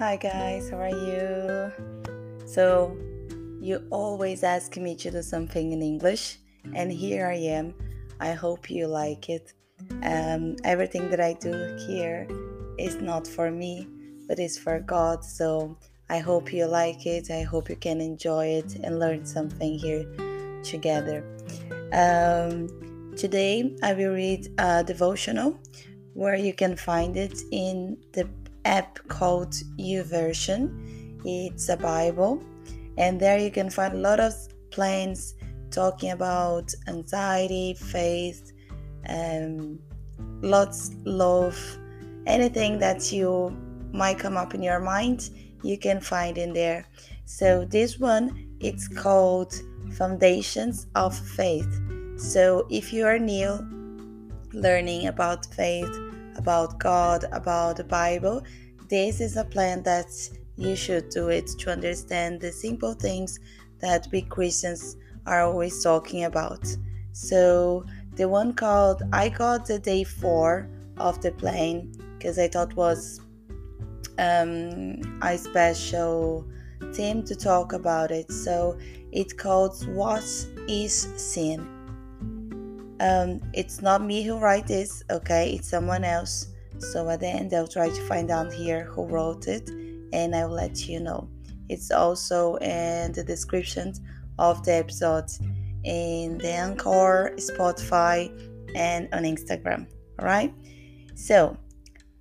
Hi guys, how are you? So, you always ask me to do something in English, and here I am. I hope you like it. Um, everything that I do here is not for me, but is for God. So, I hope you like it. I hope you can enjoy it and learn something here together. Um, today, I will read a devotional where you can find it in the app called YouVersion. It's a Bible, and there you can find a lot of plans talking about anxiety, faith, um, lots love, anything that you might come up in your mind, you can find in there. So this one, it's called Foundations of Faith. So if you are new learning about faith, about God, about the Bible, this is a plan that you should do it to understand the simple things that we Christians are always talking about. So, the one called I got the day four of the plane because I thought was um, a special theme to talk about it. So, it called What is Sin? Um, it's not me who write this, okay? It's someone else. So at the end, I'll try to find out here who wrote it, and I will let you know. It's also in the description of the episodes in the Anchor, Spotify, and on Instagram. All right. So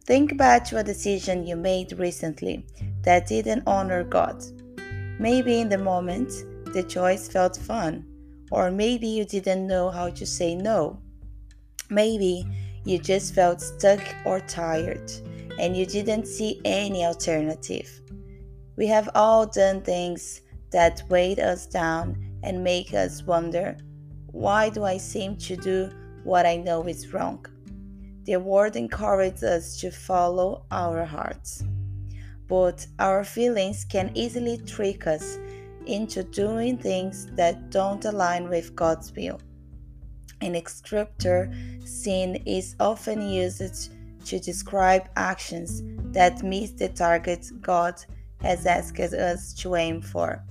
think back to a decision you made recently that didn't honor God. Maybe in the moment the choice felt fun or maybe you didn't know how to say no. Maybe you just felt stuck or tired and you didn't see any alternative. We have all done things that weighed us down and make us wonder why do I seem to do what I know is wrong? The word encourages us to follow our hearts. But our feelings can easily trick us into doing things that don't align with God's will. In scripture, sin is often used to describe actions that miss the target God has asked us to aim for,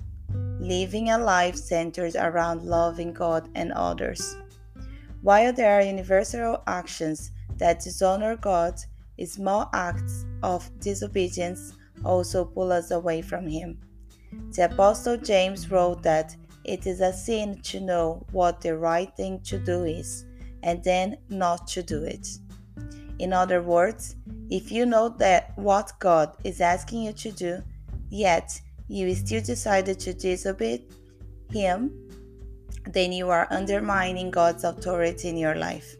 living a life centered around loving God and others. While there are universal actions that dishonor God, small acts of disobedience also pull us away from Him. The Apostle James wrote that it is a sin to know what the right thing to do is and then not to do it. In other words, if you know that what God is asking you to do, yet you still decided to disobey Him, then you are undermining God's authority in your life.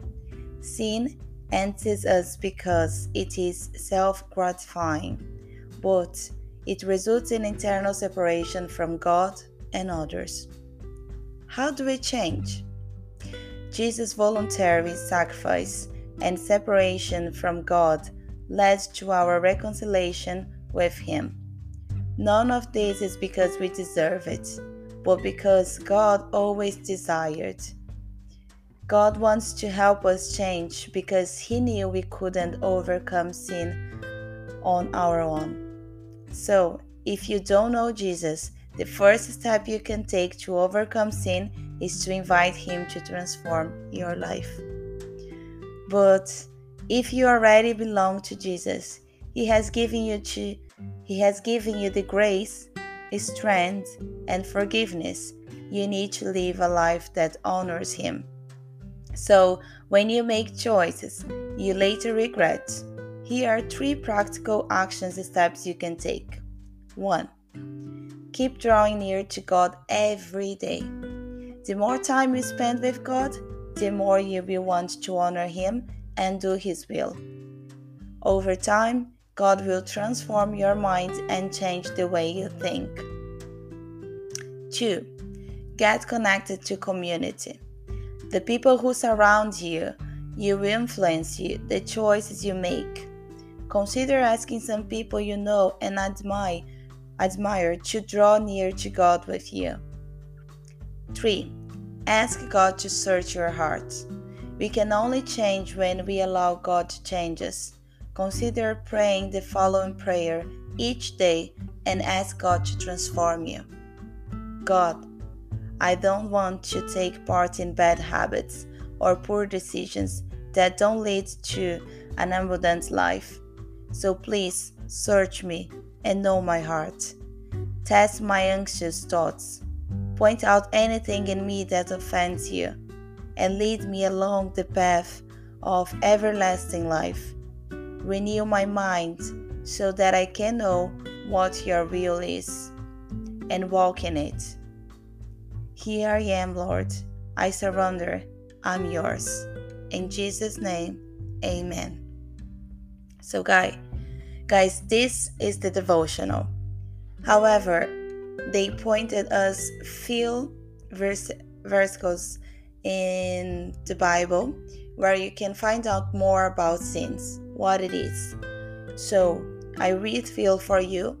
Sin enters us because it is self gratifying, but it results in internal separation from God and others. How do we change? Jesus' voluntary sacrifice and separation from God led to our reconciliation with Him. None of this is because we deserve it, but because God always desired. God wants to help us change because He knew we couldn't overcome sin on our own. So, if you don't know Jesus, the first step you can take to overcome sin is to invite Him to transform your life. But if you already belong to Jesus, He has given you to, He has given you the grace, strength, and forgiveness you need to live a life that honors Him. So, when you make choices you later regret, here are three practical action steps you can take. 1. Keep drawing near to God every day. The more time you spend with God, the more you will want to honor Him and do His will. Over time, God will transform your mind and change the way you think. 2. Get connected to community. The people who surround you, you influence you, the choices you make. Consider asking some people you know and admire, admire to draw near to God with you. 3. Ask God to search your heart. We can only change when we allow God to change us. Consider praying the following prayer each day and ask God to transform you. God, I don't want to take part in bad habits or poor decisions that don't lead to an abundant life. So please search me and know my heart. Test my anxious thoughts. Point out anything in me that offends you, and lead me along the path of everlasting life. Renew my mind so that I can know what your will is and walk in it. Here I am, Lord. I surrender. I'm yours. In Jesus' name, amen. So, guys, guys, this is the devotional. However, they pointed us few verse, verses in the Bible where you can find out more about sins, what it is. So I read feel for you,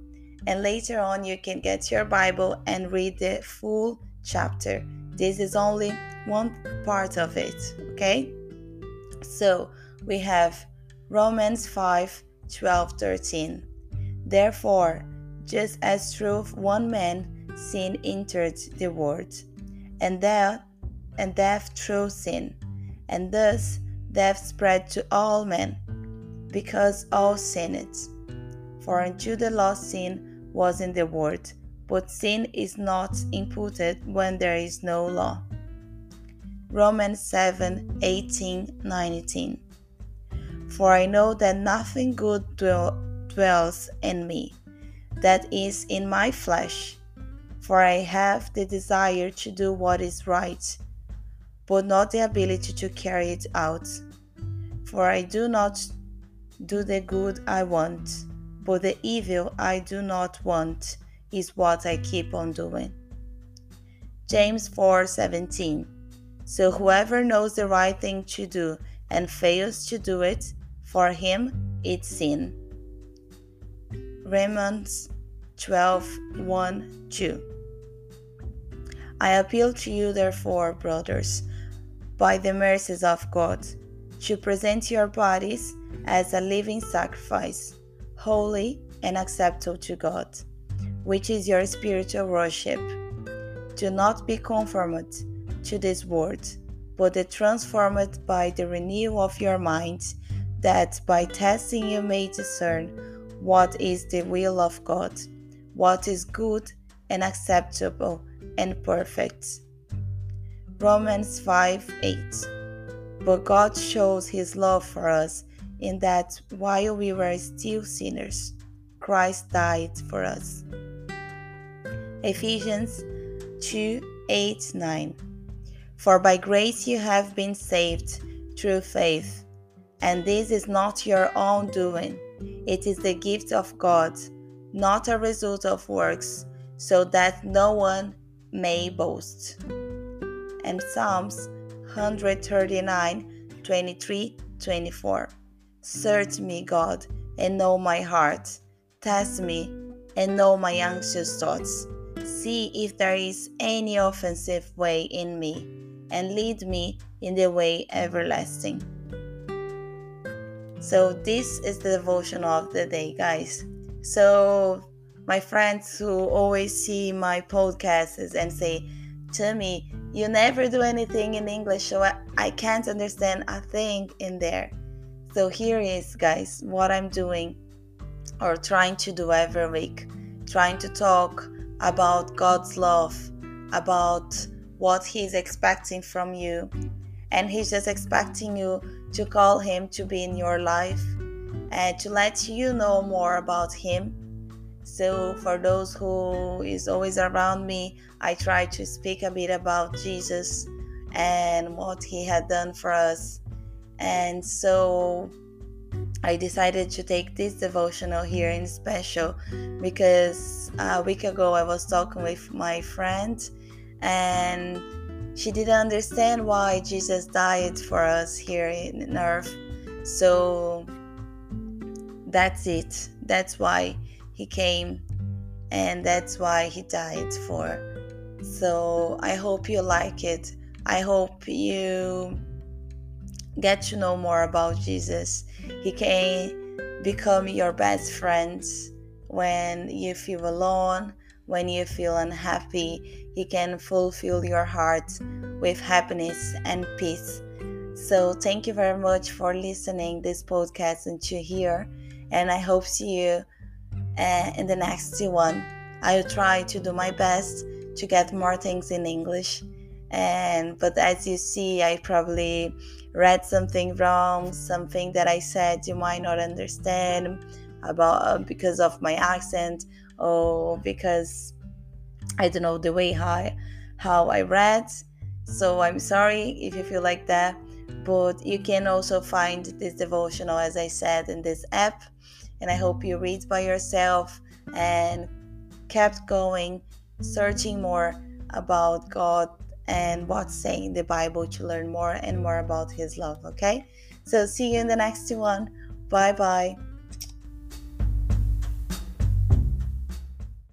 and later on you can get your Bible and read the full chapter. This is only one part of it, okay? So we have Romans 5 12 13. Therefore, just as through one man sin entered the world, and death, and death through sin, and thus death spread to all men, because all sinned. For until the law sin was in the world, but sin is not imputed when there is no law. Romans 7 18 19. For I know that nothing good dwells in me that is in my flesh. For I have the desire to do what is right, but not the ability to carry it out. For I do not do the good I want, but the evil I do not want is what I keep on doing. James 4:17 So whoever knows the right thing to do and fails to do it, for him it's sin. Romans 12 1 2. I appeal to you, therefore, brothers, by the mercies of God, to present your bodies as a living sacrifice, holy and acceptable to God, which is your spiritual worship. Do not be conformed to this world, but be transformed by the renewal of your mind, that by testing you may discern what is the will of God, what is good and acceptable and perfect. Romans 5 8. But God shows his love for us in that while we were still sinners, Christ died for us. Ephesians 2 8 9. For by grace you have been saved through faith, and this is not your own doing it is the gift of God, not a result of works, so that no one may boast. And Psalms 139 23 24. Search me, God, and know my heart. Test me and know my anxious thoughts. See if there is any offensive way in me, and lead me in the way everlasting. So, this is the devotion of the day, guys. So, my friends who always see my podcasts and say me, You never do anything in English, so I, I can't understand a thing in there. So, here is, guys, what I'm doing or trying to do every week trying to talk about God's love, about what He's expecting from you, and he's just expecting you to call him to be in your life and to let you know more about him. So for those who is always around me i try to speak a bit about jesus and what he had done for us. And so i decided to take this devotional here in special because a week ago i was talking with my friend and she didn't understand why Jesus died for us here in earth. So that's it. That's why he came and that's why he died for. So I hope you like it. I hope you get to know more about Jesus. He can become your best friend when you feel alone, when you feel unhappy, He can fulfill your heart with happiness and peace. So, thank you very much for listening this podcast until here, and I hope see you uh, in the next one. I'll try to do my best to get more things in English, and but as you see, I probably read something wrong, something that I said you might not understand about uh, because of my accent or because I don't know the way how how I read. So I'm sorry if you feel like that, but you can also find this devotional as I said in this app, and I hope you read by yourself and kept going, searching more about God and what's saying in the Bible to learn more and more about His love. Okay, so see you in the next one. Bye bye.